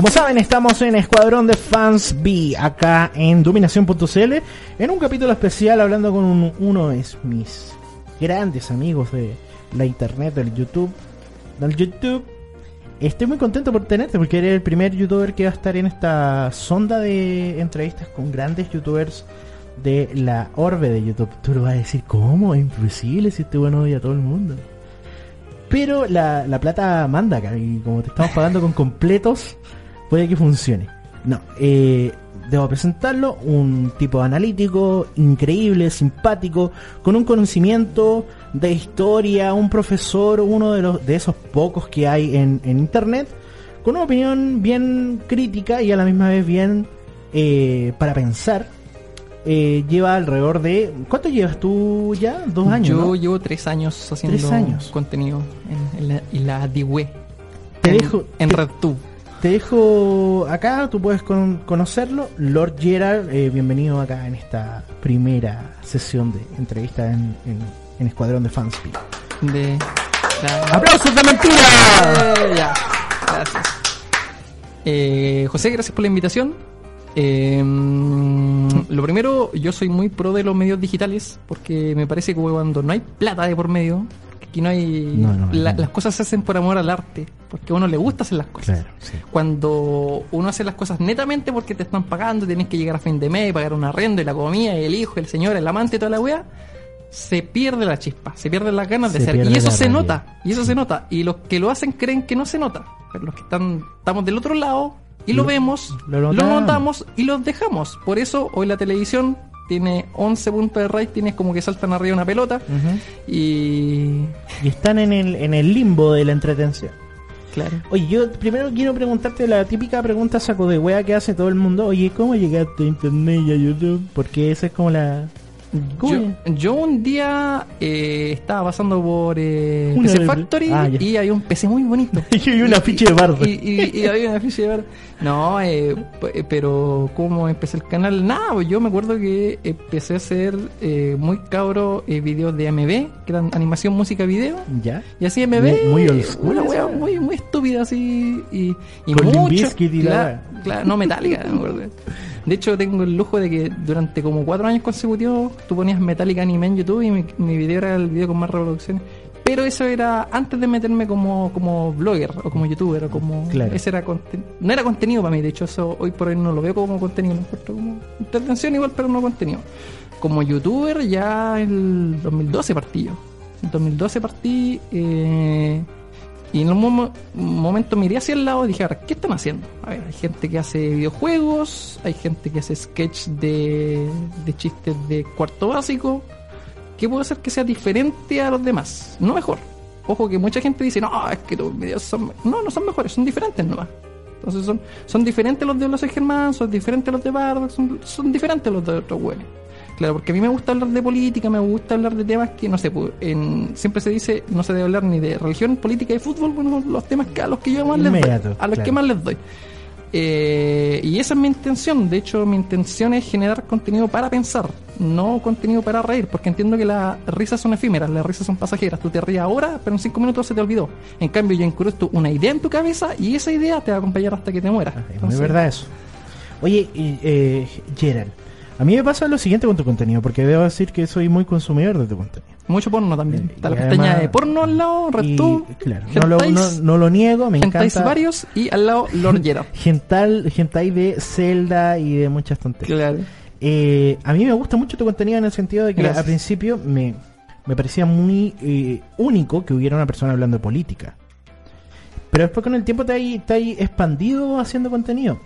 Como saben, estamos en Escuadrón de Fans B, acá en Dominación.cl, en un capítulo especial hablando con un- uno de mis grandes amigos de la internet, del YouTube. Del YouTube. Estoy muy contento por tenerte porque eres el primer youtuber que va a estar en esta sonda de entrevistas con grandes youtubers de la orbe de YouTube. Tú lo vas a decir, ¿cómo? Es imposible si este bueno odia a todo el mundo. Pero la, la plata manda y como te estamos pagando con completos, puede que funcione. No, eh, debo presentarlo, un tipo analítico, increíble, simpático, con un conocimiento de historia, un profesor, uno de los de esos pocos que hay en, en internet, con una opinión bien crítica y a la misma vez bien eh, para pensar. Eh, lleva alrededor de... ¿Cuánto llevas tú ya? ¿Dos años? Yo ¿no? llevo tres años haciendo Tres años. contenido en, en la, en la DIWE. Te en, dejo- en RedTube. Te dejo acá, tú puedes con- conocerlo. Lord Gerard, eh, bienvenido acá en esta primera sesión de entrevista en, en- en Escuadrón de Fanspeak. De la- ¡Aplausos de mentira! Eh, ya, gracias. Eh, José, gracias por la invitación. Eh, lo primero, yo soy muy pro de los medios digitales porque me parece que cuando no hay plata de por medio, aquí no hay. No, no, la-. Las cosas se hacen por amor al arte, porque a uno le gusta hacer las cosas. Claro, sí. Cuando uno hace las cosas netamente porque te están pagando, tienes que llegar a fin de mes, pagar un arrendo y la comida, y el hijo, el señor, el amante y toda la weá, se pierde la chispa, se pierden las ganas de Se ser. Y eso se realidad. nota, y eso se nota. Y los que lo hacen creen que no se nota. Pero los que están, estamos del otro lado y lo, Lo- vemos, lo lo notamos y los dejamos. Por eso hoy la televisión tiene 11 puntos de rating, es como que saltan arriba una pelota. Ujú. Y. Y están en el, en el limbo de la entretención. Claro. Oye, yo primero quiero preguntarte la típica pregunta saco de wea que hace todo el mundo. Oye, ¿cómo llegaste a internet y a YouTube? Porque esa es como la... ¿Cómo Yo, un día eh, estaba pasando por eh, Una PC de- Factory Ah, y había un PC muy bonito. y vi un afiche de bardo. Y, y- y había un afiche de bardo. No, eh, pero ¿cómo empecé el canal? Nada, pues yo me acuerdo que empecé a hacer eh, muy cabro eh, videos de AMV, que eran animación, música, video. ¿Ya? Y así AMV, Muy- muy old school una wea muy, muy estúpida así. Y, y Con mucho. Claro, no metálica, me acuerdo. De hecho, tengo el lujo de que durante como cuatro años consecutivos tú ponías Metallica Anime en YouTube y mi, mi video era el video con más reproducciones. Pero eso era antes de meterme como, como blogger o como youtuber o como... Claro. Ese era no era contenido para mí, de hecho eso hoy por hoy no lo veo como contenido, lo encuentro como entretención igual, pero no contenido. Como youtuber ya en el 2012 partí yo. En 2012 partí eh, y en un momo- momento miré hacia el lado y dije, ¿qué están haciendo? A ver, hay gente que hace videojuegos, hay gente que hace sketch de, de chistes de cuarto básico. ¿Qué puedo hacer que sea diferente a los demás? No mejor. Ojo que mucha gente dice, no, es que tus videos son... me-". No, no son mejores, son diferentes nomás. Entonces son, son diferentes los de los Germán, son diferentes los de Bardock, son, son diferentes los de otros güeyes. Claro, porque a mí me gusta hablar de política, me gusta hablar de temas que, no sé, pues, en, siempre se dice, no se debe hablar ni de religión, política y fútbol, bueno, los temas que a los que yo más les doy. A los claro. que más les doy. Eh, y esa es mi intención. De hecho, mi intención es generar contenido para pensar, no contenido para reír, porque entiendo que las risas son efímeras, las risas son pasajeras. Tú te ríes ahora, pero en cinco minutos se te olvidó. En cambio, yo incrusto una idea en tu cabeza y esa idea te va a acompañar hasta que te mueras. Es muy verdad eso. Oye, eh, Gerald, a mí me pasa lo siguiente con tu contenido, porque debo decir que soy muy consumidor de tu contenido. Mucho porno también. Y Está la además- pestaña de porno al lado, RedTube, claro, no lo, no, hentais, no lo niego, me encanta. varios y al lado Lord Gerard. Gental, hentai de Zelda y de muchas tonterías. claro. Eh, a mí me gusta mucho tu contenido en el sentido de que Gracias. al principio me, me parecía muy eh, único que hubiera una persona hablando de política. Pero después con el tiempo te hay, te hay expandido haciendo contenido.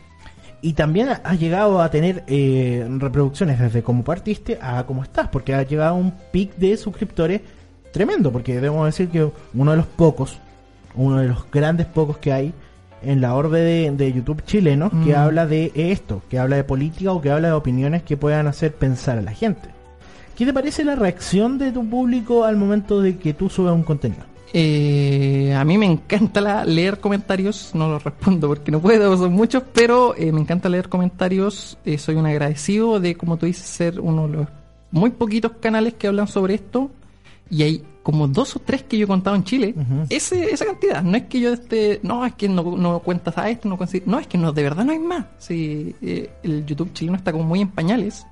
Y también has llegado a tener eh, reproducciones desde cómo partiste a cómo estás, porque has llegado a un pic de suscriptores tremendo, porque debemos decir que uno de los pocos, uno de los grandes pocos que hay en la orbe de, de YouTube chilenos que Mm. habla de esto, que habla de política o que habla de opiniones que puedan hacer pensar a la gente. ¿Qué te parece la reacción de tu público al momento de que tú subes un contenido? Eh, a mí me encanta la- leer comentarios, no los respondo porque no puedo, son muchos, pero eh, me encanta leer comentarios. eh, soy un agradecido de, como tú dices, ser uno de los muy poquitos canales que hablan sobre esto. Y hay como dos o tres que yo he contado en Chile, ese, esa cantidad. No es que yo esté, no, es que no, no cuentas a esto, no No, es que no, de verdad no hay más. Sí, eh, el YouTube chileno está como muy en pañales.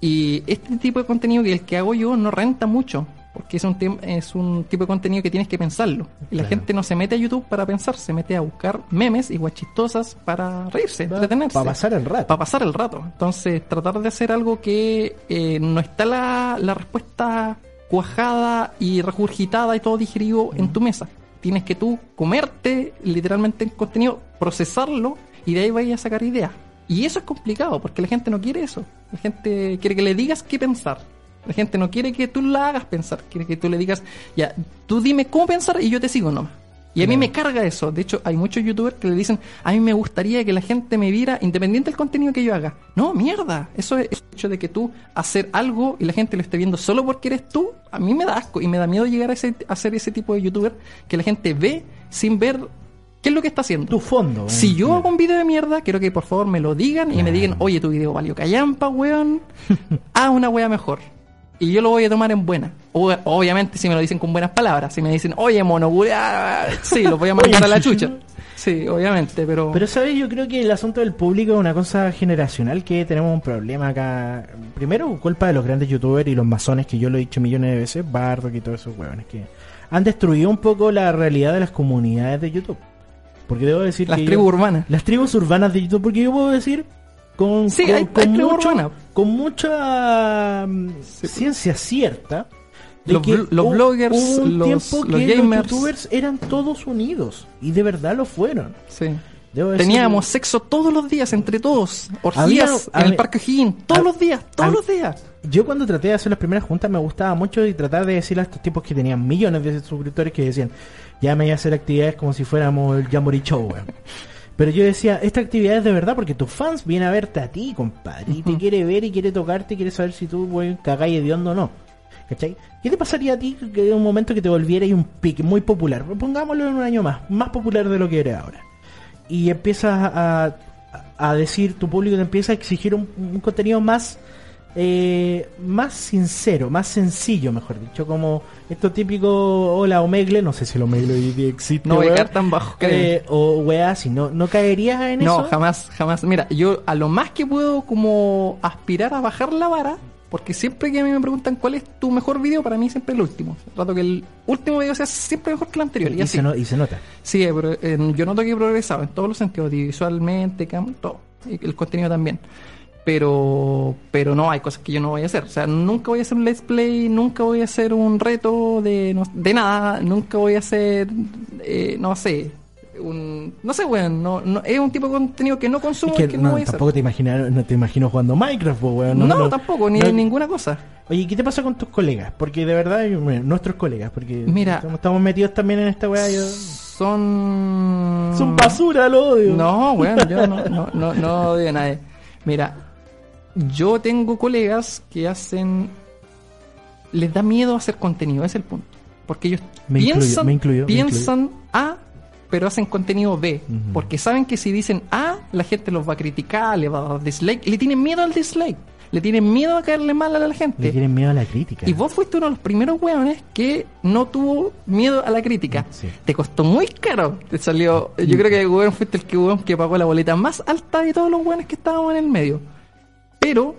Y este tipo de contenido que el que hago yo no renta mucho. Porque es un, es un tipo de contenido que tienes que pensarlo. Y la Claro. gente no se mete a YouTube para pensar, se mete a buscar memes y guachistosas para reírse, entretenerse Para pasar el rato. para pasar el rato. Entonces, tratar de hacer algo que eh, no está la, la respuesta cuajada y regurgitada y todo digerido en tu mesa. Tienes que tú comerte literalmente el contenido, procesarlo y de ahí vayas a sacar ideas. Y eso es complicado porque la gente no quiere eso. La gente quiere que le digas qué pensar. La gente no quiere que tú la hagas pensar, quiere que tú le digas, ya, tú dime cómo pensar y yo te sigo nomás. Y a mí me carga eso. De hecho, hay muchos youtubers que le dicen, a mí me gustaría que la gente me viera independiente del contenido que yo haga. No, mierda. Eso es el hecho de que tú hacer algo y la gente lo esté viendo solo porque eres tú, a mí me da asco y me da miedo llegar a, ese, a ser ese tipo de youtuber que la gente ve sin ver qué es lo que está haciendo. Tu fondo. Si yo hago un video de mierda, quiero que por favor me lo digan y me digan, oye, tu video valió callampa, weón. Haz una wea mejor. Y yo lo voy a tomar en buena. O- obviamente si me lo dicen con buenas palabras. Si me dicen, oye, mono, culiao", sí, lo voy a mandar a la chucha. Sí, obviamente, pero... Pero, ¿sabes? Yo creo que el asunto del público es una cosa generacional que tenemos un problema acá. Primero, culpa de los grandes youtubers y los masones, que yo lo he dicho millones de veces, Bardock y todos esos huevones, que han destruido un poco la realidad de las comunidades de YouTube. Porque debo decir las que. tribus yo- urbanas. las tribus urbanas de YouTube, porque yo puedo decir. Con, Sí, con, hay- con hay tribus mucho- urbanas. con mucha mm, ciencia cierta de Los que los bloggers, hubo un los- tiempo los que gamers. los youtubers eran todos unidos y de verdad lo fueron. Sí. Teníamos sexo todos los días, entre todos. Había- Orgías en había- el Parque O'Higgins. Todos los días, todos los días. Yo cuando traté de hacer las primeras juntas me gustaba mucho y tratar de decirle a estos tipos que tenían millones de suscriptores que decían, ya me voy a hacer actividades como si fuéramos el Jamboree Show, weón". Pero yo decía, esta actividad es de verdad porque tus fans vienen a verte a ti, compadre, y te quiere ver y quiere tocarte y quiere saber si tú, weón, cagáis hediondo o no. ¿Cachai? ¿Qué te pasaría a ti que en un momento que te volvieras un pique muy popular? Pongámoslo en un año más, más popular de lo que eres ahora. Y empiezas a, a decir, tu público te empieza a exigir un, un contenido más eh, más sincero, más sencillo, mejor dicho, como esto típico hola Omegle, no sé si el Omegle hoy día existe, No voy a tan bajo. Eh, o weá, si no, no caerías en No, eso. jamás, jamás. Mira, yo a lo más que puedo como aspirar a bajar la vara, porque siempre que a mí me preguntan cuál es tu mejor video, para mí siempre es el último. Trato que el último video sea siempre mejor que el anterior. Y, y, así. se no- y se nota. Sí, pero eh, yo noto que he progresado en todos los sentidos, visualmente, todo. Y el contenido también. Pero, pero no, hay cosas que yo no voy a hacer. O sea, nunca voy a hacer un let's play, nunca voy a hacer un reto de, no- de nada, nunca voy a hacer, eh, no sé, un, no sé, weón, no, no, es un tipo de contenido que no consumo Es que y que no, no, voy a hacer. tampoco te imagino, no te imagino jugando Minecraft, weón. No, tampoco, ni ninguna cosa. Oye, ¿qué te pasa con tus colegas? Porque de verdad, bueno, nuestros colegas, porque Mira. estamos, estamos metidos también en esta weá. yo- Son... Son basura, lo odio. No, bueno, yo no, no, no, no odio a nadie. Mira, yo tengo colegas que hacen. Les da miedo hacer contenido, ese es el punto. Porque ellos Me incluyo, piensan, me incluyo, me piensan A, pero hacen contenido B. Porque saben que si dicen A, la gente los va a criticar, le va a dar dislike. Le tienen miedo al dislike. Le tienen miedo a caerle mal a la gente. Le tienen miedo a la crítica. Y vos fuiste uno de los primeros weones que no tuvo miedo a la crítica. Sí. Te costó muy caro. Te salió. Yo creo que weón fuiste el que weón que pagó la boleta más alta de todos los weones que estábamos en el medio. Pero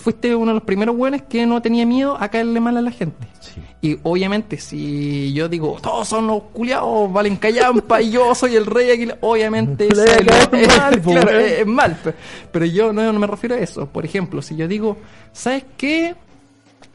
fuiste uno de los primeros weones que no tenía miedo a caerle mal a la gente. Sí. Y obviamente, si yo digo, todos son los culiados, valen callampa y yo soy el rey aquí, obviamente es, es- mal, claro, es- es mal. pe- Pero yo no, no me refiero a eso. Por ejemplo, si yo digo, ¿sabes qué?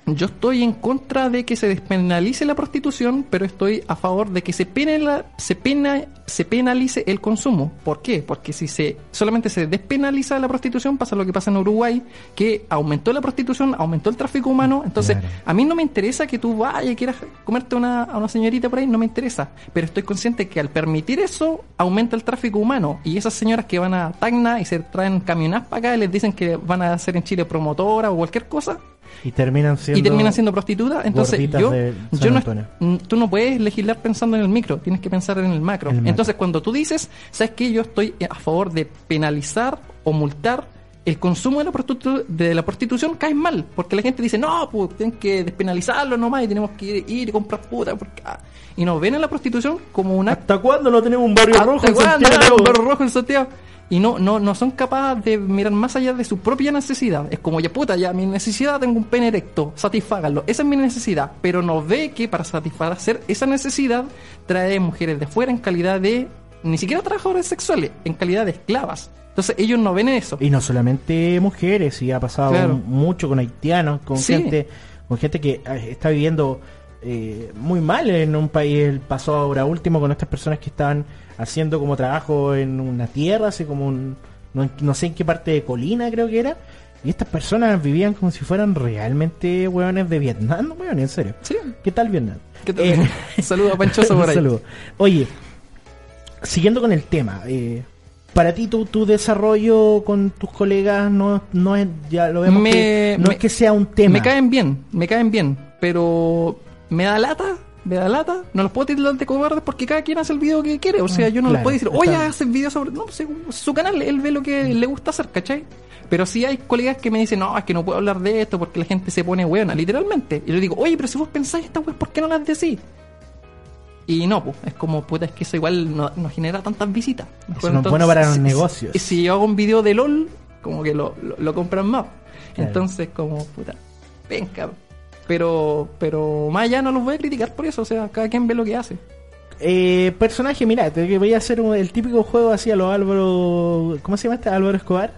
Yo estoy en contra de que se despenalice la prostitución, pero estoy a favor de que se, penala- se, pena, se penalice el consumo. ¿Por qué? Porque si se solamente se despenaliza la prostitución, pasa lo que pasa en Uruguay, que aumentó la prostitución, aumentó el tráfico humano. Entonces, Claro. a mí no me interesa que tú vayas y quieras comerte una, a una señorita por ahí, no me interesa. Pero estoy consciente que al permitir eso, aumenta el tráfico humano. Y esas señoras que van a Tacna y se traen camionadas para acá y les dicen que van a hacer en Chile promotora o cualquier cosa, Y terminan siendo. y terminan siendo prostitutas. Entonces, yo, yo no, tú no puedes legislar pensando en el micro, tienes que pensar en el macro. El macro. Entonces, cuando tú dices, ¿sabes qué? Yo estoy a favor de penalizar o multar el consumo de la, prostitu- de la prostitución cae mal, porque la gente dice, no, pues tienen que despenalizarlo nomás y tenemos que ir, ir y comprar puta. Porque, ah". Y nos ven a la prostitución como una ¿Hasta cuándo no tenemos un barrio ¿Hasta rojo en Santiago? un barro rojo en Santiago? Y no, no, no son capaces de mirar más allá de su propia necesidad. Es como, ya puta, ya mi necesidad tengo un pene erecto, satisfágalo. Esa es mi necesidad. Pero no ve que para satisfacer esa necesidad trae mujeres de fuera en calidad de, ni siquiera trabajadores sexuales, en calidad de esclavas. Entonces ellos no ven eso. Y no solamente mujeres, y ha pasado Claro. mucho con haitianos, con Sí. gente con gente que eh, está viviendo eh, muy mal en un país. El pasó ahora último con estas personas que estaban haciendo como trabajo en una tierra, así como un, no, no sé en qué parte de colina creo que era. Y estas personas vivían como si fueran realmente hueones de Vietnam, weón, en serio. Sí. ¿Qué tal Vietnam? ¿Qué tal? Eh, Saludos a Panchoso por ahí. saludo. Oye, siguiendo con el tema, eh, para ti tu, tu desarrollo con tus colegas no, no es, ya lo vemos Me- que no me- es que sea un tema. Me caen bien, me caen bien, pero me da lata, me da lata. No los puedo titular de cobardes porque cada quien hace el video que quiere. O sea, yo no Claro, les puedo decir, oye, está- hace video sobre. No, pues, es su canal, él ve lo que le gusta hacer, ¿cachai? Pero sí hay colegas que me dicen, no, es que no puedo hablar de esto porque la gente se pone buena, literalmente. Y yo digo, oye, pero si vos pensáis esta wea, ¿por qué no las decís? Y no, pues, es como, puta, es que eso igual no, no genera tantas visitas. No es bueno para los si- negocios. Si, si yo hago un video de LOL, como que lo, lo, lo compran más. Claro. Entonces, como, puta, venga. Pero, pero más allá no los voy a criticar por eso, o sea, cada quien ve lo que hace. Eh, personaje, mira, te voy a hacer un- el típico juego así a los Álvaro. ¿Cómo se llama este? Álvaro Escobar.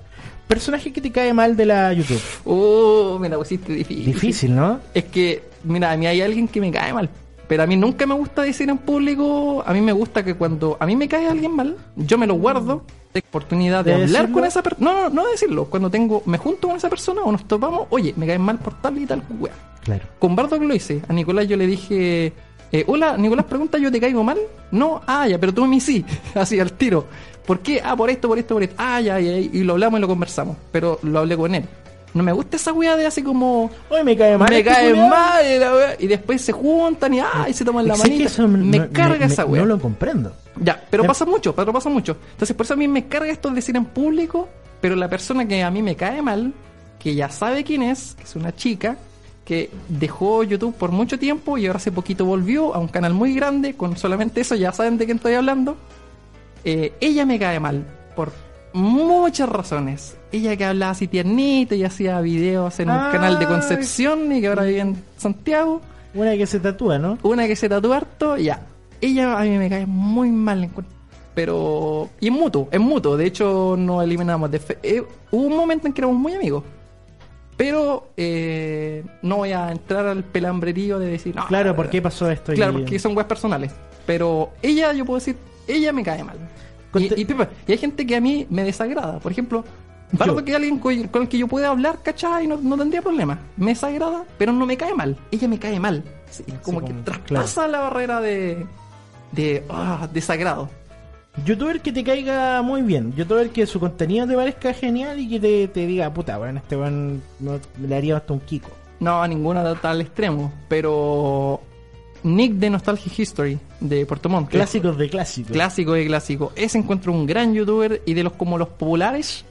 Personaje que te cae mal de la YouTube. Oh, me la pusiste difícil. Difícil, ¿no? Es que, mira, a mí hay alguien que me cae mal. Pero a mí nunca me gusta decir en público. A mí me gusta que cuando a mí me cae alguien mal, yo me lo guardo. Oportunidad de, ¿De hablar decirlo? con esa persona. No, no, no de decirlo. Cuando tengo, me junto con esa persona o nos topamos, oye, me cae mal por tal y tal wea. Claro. Con Bardo que lo hice. A Nicolás yo le dije, eh, hola, Nicolás pregunta, ¿yo te caigo mal? No, ah, ya, pero tú a mí sí. Así, al tiro. ¿Por qué? Ah, por esto, por esto, por esto. Ah, ya, ya, y lo hablamos y lo conversamos. Pero lo hablé con él. No me gusta esa wea de así como... Hoy me cae mal. me este cae culiao. mal y, la wea- y después se juntan y, ah, y se toman la manita. eso me no- carga esa wea. No lo comprendo. Ya, pero pasa mucho, pero pasa mucho. Entonces, por eso a mí me carga esto de decir en público, pero la persona que a mí me cae mal, que ya sabe quién es, que es una chica, que dejó YouTube por mucho tiempo y ahora hace poquito volvió a un canal muy grande, con solamente eso ya saben de quién estoy hablando. Eh, ella me cae mal, por muchas razones. Ella que hablaba así tiernito y hacía videos en un Ay. canal de Concepción y que ahora vive en Santiago. Una que se tatúa, ¿no? Una que se tatúa harto, ya. Ella a mí me cae muy mal. Pero. Y es mutuo, es mutuo. De hecho, nos eliminamos de. fe- eh, hubo un momento en que éramos muy amigos. Pero eh, no voy a entrar al pelambrerío de decir. No, Claro, la ¿por qué pasó esto? Claro, Y- porque son weas personales. Pero ella, yo puedo decir, ella me cae mal. Y, y, Pepe, y hay gente que a mí me desagrada. Por ejemplo, Bardo que alguien con, con el que yo pueda hablar, ¿cachai? No, no tendría problema. Me desagrada, pero no me cae mal. Ella me cae mal. Sí, como que como- traspasa la barrera de. de. ah, desagrado. Youtuber que te caiga muy bien. Youtuber que su contenido te parezca genial y que te, te diga, puta, bueno, este weón no, le haría hasta un kiko. No, a ninguna tal extremo. Pero. Nick de Nostalgia History de Puerto Montt. Clásicos de clásicos. Clásico de clásico. Ese encuentro un gran youtuber y de los como los populares.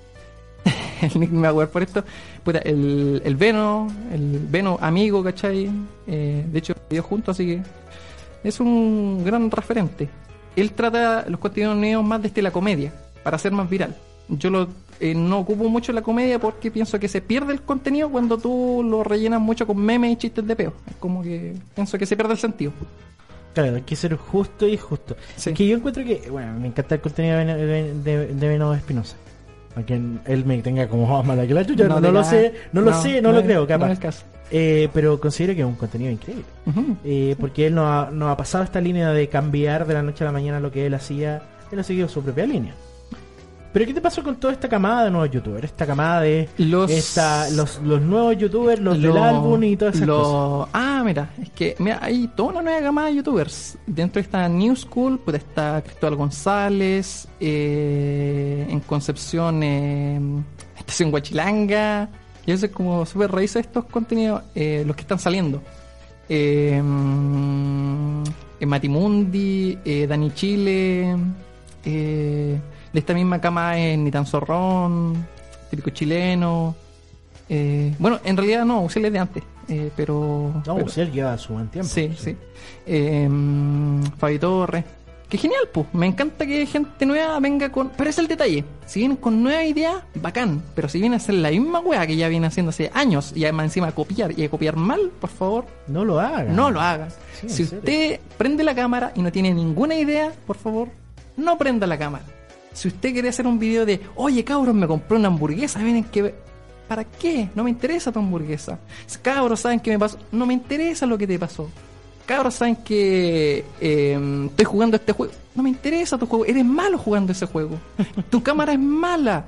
el Nick me va a acuerdo por esto. Puta, el, el Veno, el Veno amigo, ¿cachai? Eh, de hecho, video juntos, así que es un gran referente. Él trata los contenidos más desde la comedia, para ser más viral. Yo lo, eh, no ocupo mucho la comedia porque pienso que se pierde el contenido cuando tú lo rellenas mucho con memes y chistes de peo. Es como que pienso que se pierde el sentido. Claro, hay que ser justo y justo. Sí. Que yo encuentro que, bueno, me encanta el contenido de, de, de, de Venado Espinosa. Aunque él me tenga como más mala que la chucha, no, lo sé, no, lo sé, no, lo creo, no capaz. es el caso. Eh, pero considero que es un contenido increíble. Eh, porque él no ha, no ha pasado esta línea de cambiar de la noche a la mañana lo que él hacía. Él ha seguido su propia línea. Pero ¿qué te pasó con toda esta camada de nuevos youtubers? Esta camada de Los- esta, los, los nuevos youtubers, los del álbum y todas esas lo- cosas. Ah, mira, es que mira, hay toda una nueva gama de youtubers. Dentro de esta New School, pues está Cristóbal González, eh, en Concepción, eh, Estación Guachilanga. Y eso es como súper raíz de estos contenidos, eh, los que están saliendo. Eh, mm, eh, Matimundi, eh, Dani Chile, eh, de esta misma cama en Ni tan Zorrón, típico chileno. Eh, bueno, en realidad no, Uciel es de antes, eh, pero... No, pero- lleva su buen tiempo. Sí, sí. Eh, Fabi Torres. Que genial, pues. Me encanta que gente nueva venga con. Pero es el detalle. Si vienen con nueva idea, bacán. Pero si viene a hacer la misma weá que ya viene haciendo hace años y además encima a copiar y a copiar mal, por favor, No lo haga. no lo. Sí, en si usted prende la cámara y no tiene ninguna idea, por favor, no prenda la cámara. Si usted quiere hacer un video de, oye cabros, me compré una hamburguesa, vienen que... ve-". ¿Para qué? No me interesa tu hamburguesa. Cabros, ¿saben qué me pasó? No me interesa lo que te pasó. Cabros, ¿saben que eh, estoy jugando este juego? No me interesa tu juego. Eres malo jugando ese juego. tu cámara es mala.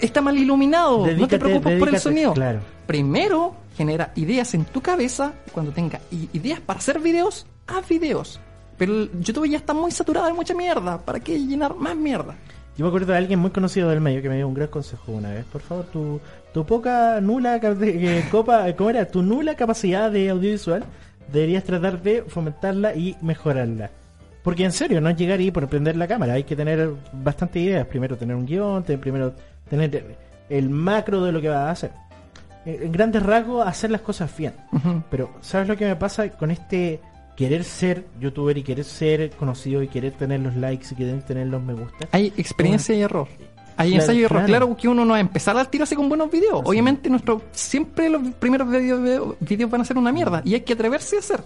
Está mal iluminado. no te Dedícate- preocupes por el sonido Claro. primero genera ideas en tu cabeza. Cuando tenga ideas para hacer videos, haz videos. Pero YouTube ya está muy saturado de mucha mierda. ¿Para qué llenar más mierda? Yo me acuerdo de alguien muy conocido del medio que me dio un gran consejo una vez. Por favor, tu, tu poca, nula, eh, copa, ¿cómo era? Tu nula capacidad de audiovisual, deberías tratar de fomentarla y mejorarla. Porque en serio, no es llegar y por prender la cámara, hay que tener bastante ideas. Primero tener un guion, primero tener el macro de lo que vas a hacer. Eh, En grandes rasgos, hacer las cosas bien. Pero, ¿sabes lo que me pasa con este querer ser youtuber y querer ser conocido y querer tener los likes y querer tener los me gusta? Hay experiencia y error. Hay Claro, ensayo y error. claro. Claro. que uno no va a empezar al tiro así con buenos videos. Así. Obviamente, nuestro siempre los primeros video- videos van a ser una mierda. Y hay que atreverse a hacer.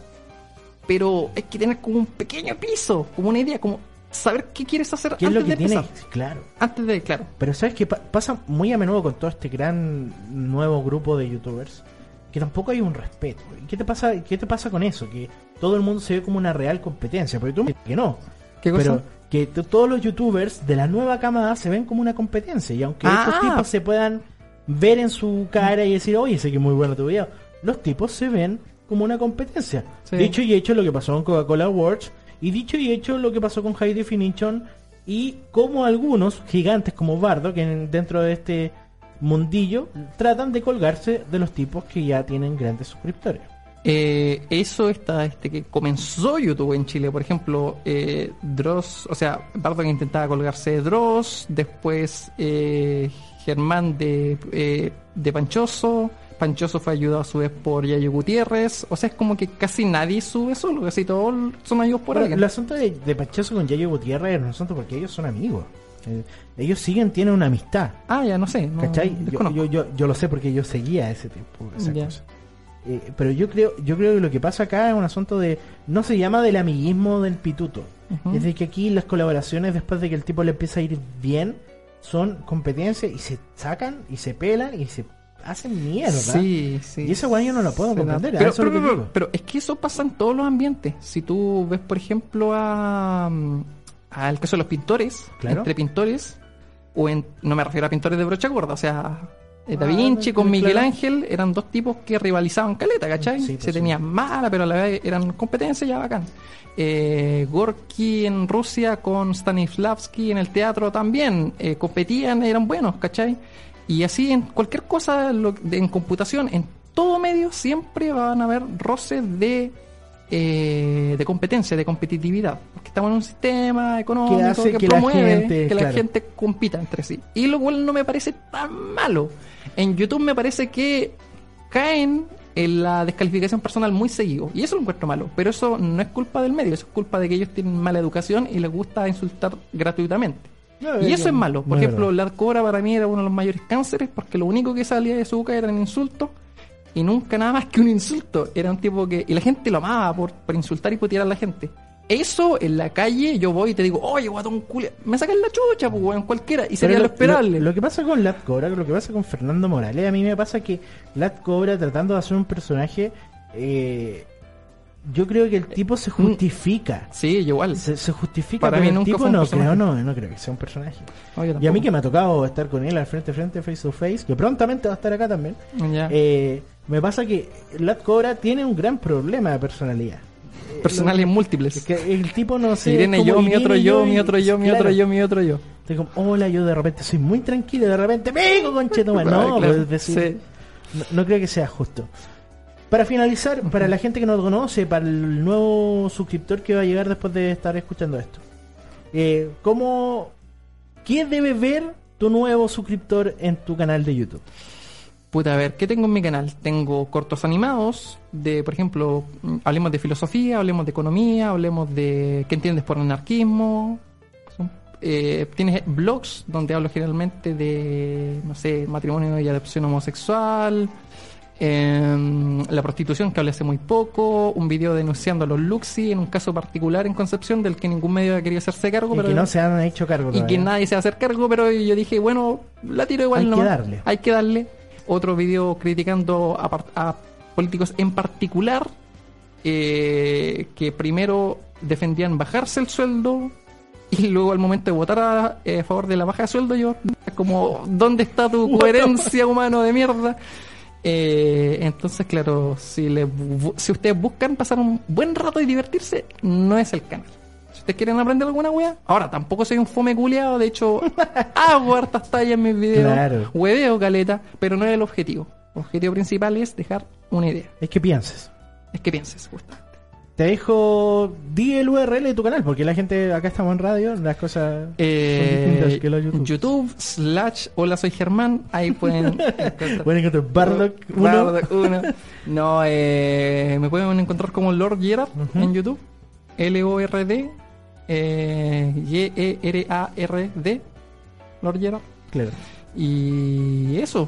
Pero hay que tener como un pequeño piso, como una idea, como saber qué quieres hacer ¿Qué es antes lo que de tiene? empezar. Claro. Antes de, claro. Pero ¿sabes qué pa- pasa muy a menudo con todo este gran nuevo grupo de youtubers? Que tampoco hay un respeto. ¿Y qué te pasa, qué te pasa con eso? Que todo el mundo se ve como una real competencia. Porque tú me dices que no. ¿Qué cosa? Pero que todos los youtubers de la nueva camada se ven como una competencia. Y aunque Ah. estos tipos se puedan ver en su cara y decir, oye, sé que es muy bueno tu video, los tipos se ven como una competencia. Sí. Dicho y hecho lo que pasó con Coca-Cola Awards, y dicho y hecho lo que pasó con High Definition, y como algunos gigantes como Bardo, que en- dentro de este mundillo tratan de colgarse de los tipos que ya tienen grandes suscriptores. Eh, eso está este que comenzó YouTube en Chile, por ejemplo, eh, Dross, o sea, Bardo que intentaba colgarse de Dross, después eh, Germán de, eh, de Panchoso, Panchoso fue ayudado a su vez por Yayo Gutiérrez, o sea, es como que casi nadie sube solo, casi todos son ayudados por alguien. el asunto de, de Pachazo con Yayo Gutiérrez es un asunto porque ellos son amigos. Eh, ellos siguen, tienen una amistad. Ah, ya no sé, no, ¿Cachai? Yo, yo, yo, yo lo sé porque yo seguía ese tiempo, esa cosa. Eh, pero yo creo, yo creo que lo que pasa acá es un asunto de, no se llama del amiguismo del pituto. Ujú. Es de que aquí las colaboraciones después de que el tipo le empieza a ir bien, son competencia y se sacan y se pelan y se hacen mierda. Sí, sí. Y esa weá yo no la puedo Se da- comprender, Pero, es lo pero es que eso pasa en todos los ambientes. Si tú ves, por ejemplo, a mm, al caso de los pintores, Claro. entre pintores, o en, no me refiero a pintores de brocha gorda, o sea, eh, Da Ah, Vinci con claro. Miguel Ángel eran dos tipos que rivalizaban caleta, ¿cachai? Sí, pues Se sí. tenían mala, pero a la vez eran competencia ya bacán. Eh, Gorky en Rusia con Stanislavski en el teatro también eh, competían, eran buenos, ¿cachai? Y así en cualquier cosa lo- de- en computación, en todo medio, siempre van a haber roces de, eh, de competencia, de competitividad. Porque estamos en un sistema económico Que que, hace que la promueve gente, que la gente compita entre sí. Y lo cual no me parece tan malo. En YouTube me parece que caen en la descalificación personal muy seguido. Y eso lo encuentro malo. Pero eso no es culpa del medio, eso es culpa de que ellos tienen mala educación y les gusta insultar gratuitamente. No, Y eso es malo. Por no ejemplo. Lad Cobra para mí era uno de los mayores cánceres porque lo único que salía de su boca eran insultos y nunca nada más que un insulto. Era un tipo que. Y la gente lo amaba por, por insultar y putear a la gente. Eso en la calle yo voy y te digo, oye, guatón culia, me sacan la chucha, pues, weón, cualquiera. Y sería lo, esperable. Lo, lo que pasa con Lat Cobra, lo que pasa con Fernando Morales, a mí me pasa que Lat Cobra tratando de hacer un personaje, eh, yo creo que el tipo se justifica. Sí, igual. Se, se justifica, Para mí el nunca tipo fue un no personaje. creo, no, no creo que sea un personaje. No, Y a mí que me ha tocado estar con él al frente a frente, face to face, que prontamente va a estar acá también, Ya. eh, me pasa que Lat Cobra tiene un gran problema de personalidad. Eh, Personales lo- múltiples. es que el tipo no sé. Irene yo, mi otro yo, mi otro yo, mi otro yo, mi otro yo. Estoy como, hola, yo de repente soy muy tranquilo, de repente pego conchetumare. No, claro, pues, decir, no, creo que sea justo. Para finalizar, para la gente que no lo conoce, para el nuevo suscriptor que va a llegar después de estar escuchando esto, eh, ¿cómo, ¿qué debe ver tu nuevo suscriptor en tu canal de YouTube? Puta, a ver, ¿qué tengo en mi canal? Tengo cortos animados de, por ejemplo, hablemos de filosofía, hablemos de economía, hablemos de qué entiendes por anarquismo. Son- eh, tienes blogs donde hablo generalmente de, no sé, matrimonio y adopción homosexual, em, la prostitución que hablé hace muy poco, un video denunciando a los Luxi en un caso particular en Concepción del que ningún medio ha querido hacerse cargo, Y pero que no se han hecho cargo y que nadie se va a hacer cargo, pero yo dije, bueno, la tiro igual Hay no. que darle. Hay que darle. Otro video criticando a, políticos en particular eh, que primero defendían bajarse el sueldo y luego al momento de votar a, eh, a favor de la baja de sueldo yo como ¿dónde está tu coherencia humano de mierda? Eh, entonces claro, si, le, si ustedes buscan pasar un buen rato y divertirse, no es el canal. Ustedes quieren aprender alguna wea, ahora tampoco soy un fome culiado, de hecho hago hartas tallas en mis videos, Claro. hueveo caleta, pero no es el objetivo. El objetivo principal es dejar una idea. Es que pienses. Es que pienses, justamente. Te dejo, di el URL de tu canal, porque la gente, acá estamos en radio, las cosas Eh, son distintas que los YouTube. YouTube slash Hola soy Germán, ahí pueden encontrar- Pueden encontrar Bardock 1. Bardock uno. No, eh, me pueden encontrar como Lord Gerard en YouTube. L-O-R-D eh, Y-E-R-A-R-D Lord Gerard. Claro. Y eso.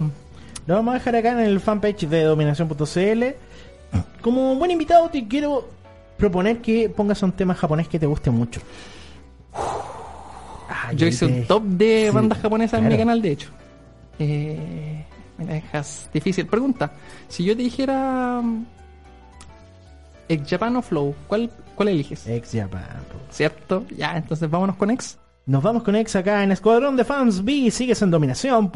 Lo vamos a dejar acá en el fanpage de dominación.cl. Como buen invitado te quiero proponer que pongas un tema japonés que te guste mucho. Yo hice te- un top de Sí, bandas japonesas en mi canal, de hecho. Eh, me la dejas difícil. Pregunta: si yo te dijera. mm, Ex Japan o Flow, ¿cuál, cuál eliges? Ex Japan. ¿Cierto? Ya, entonces vámonos con Ex. Nos vamos con Ex acá en Escuadrón de Fans B. Sigues en dominación.cl.